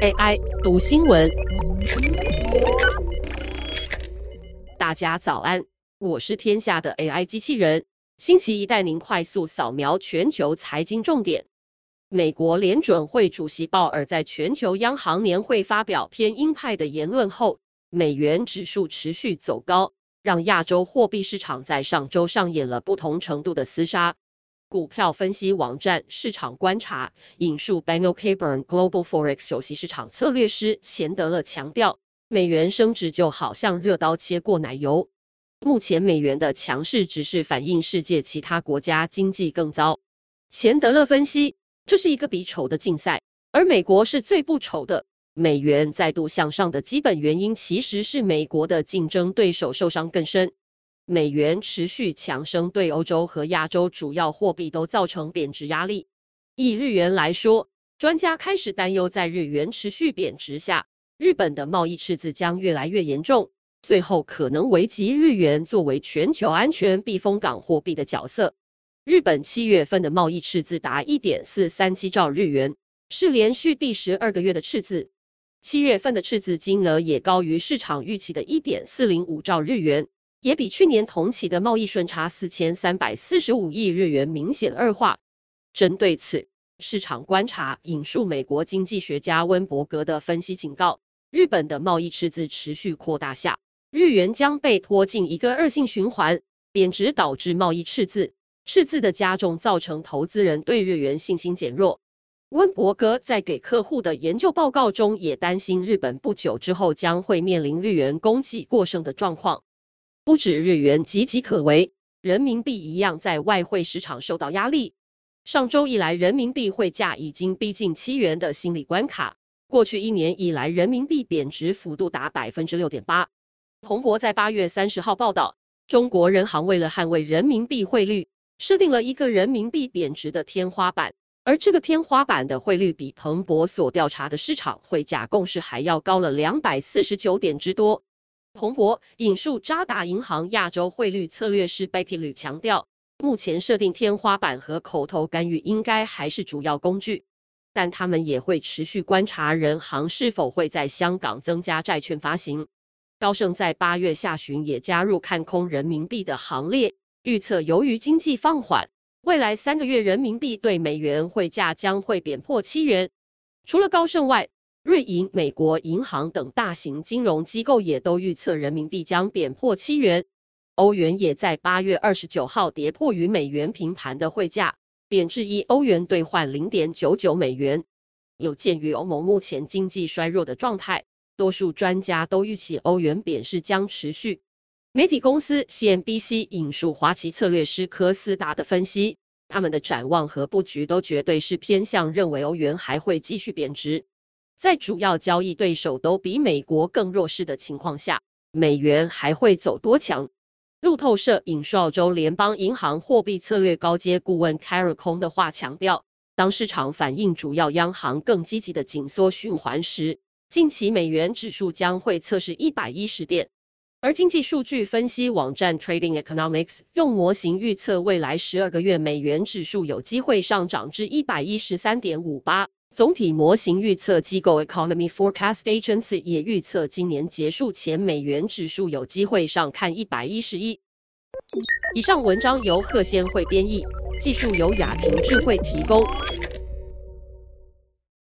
AI 读新闻，大家早安，我是天下的 AI 机器人。星期一带您快速扫描全球财经重点。美国联准会主席鲍尔在全球央行年会发表偏鹰派的言论后，美元指数持续走高，让亚洲货币市场在上周上演了不同程度的厮杀。股票分析网站市场观察引述 Daniel Caburn Global Forex 首席市场策略师钱德勒强调，美元升值就好像热刀切过奶油。目前美元的强势只是反映世界其他国家经济更糟。钱德勒分析，这是一个比丑的竞赛，而美国是最不丑的。美元再度向上的基本原因其实是美国的竞争对手受伤更深。美元持续强升，对欧洲和亚洲主要货币都造成贬值压力。以日元来说，专家开始担忧，在日元持续贬值下，日本的贸易赤字将越来越严重，最后可能危及日元作为全球安全避风港货币的角色。日本七月份的贸易赤字达一点四三七兆日元，是连续第十二个月的赤字。七月份的赤字金额也高于市场预期的一点四零五兆日元。也比去年同期的贸易顺差四千三百四十五亿日元明显恶化。针对此，市场观察引述美国经济学家温伯格的分析警告：日本的贸易赤字持续扩大下，日元将被拖进一个恶性循环，贬值导致贸易赤字，赤字的加重造成投资人对日元信心减弱。温伯格在给客户的研究报告中也担心，日本不久之后将会面临日元供给过剩的状况。不止日元岌岌可危，人民币一样在外汇市场受到压力。上周以来，人民币汇价已经逼近七元的心理关卡。过去一年以来，人民币贬值幅度达百分之六点八。彭博在八月三十号报道，中国人行为了捍卫人民币汇率，设定了一个人民币贬值的天花板，而这个天花板的汇率比彭博所调查的市场汇价共识还要高了两百四十九点之多。彭博引述渣打银行亚洲汇率策略师 Becky 吕强调，目前设定天花板和口头干预应该还是主要工具，但他们也会持续观察人行是否会在香港增加债券发行。高盛在八月下旬也加入看空人民币的行列，预测由于经济放缓，未来三个月人民币对美元汇价将会贬破七元。除了高盛外，瑞银、美国银行等大型金融机构也都预测人民币将贬破七元。欧元也在八月二十九号跌破与美元平盘的汇价，贬至一欧元兑换零点九九美元。有鉴于欧盟目前经济衰弱的状态，多数专家都预期欧元贬势将持续。媒体公司 CNBC 引述华旗策略师科斯达的分析，他们的展望和布局都绝对是偏向认为欧元还会继续贬值。在主要交易对手都比美国更弱势的情况下，美元还会走多强？路透社引述澳洲联邦银行货币策略高阶顾问 Carol Cone 的话强调，当市场反映主要央行更积极的紧缩循环时，近期美元指数将会测试一百一十点。而经济数据分析网站 Trading Economics 用模型预测未来十二个月美元指数有机会上涨至一百一十三点五八。总体模型预测机构 Economy Forecast Agency 也预测，今年结束前美元指数有机会上看一百一十一。以上文章由贺先会编译，技术由雅婷智慧提供。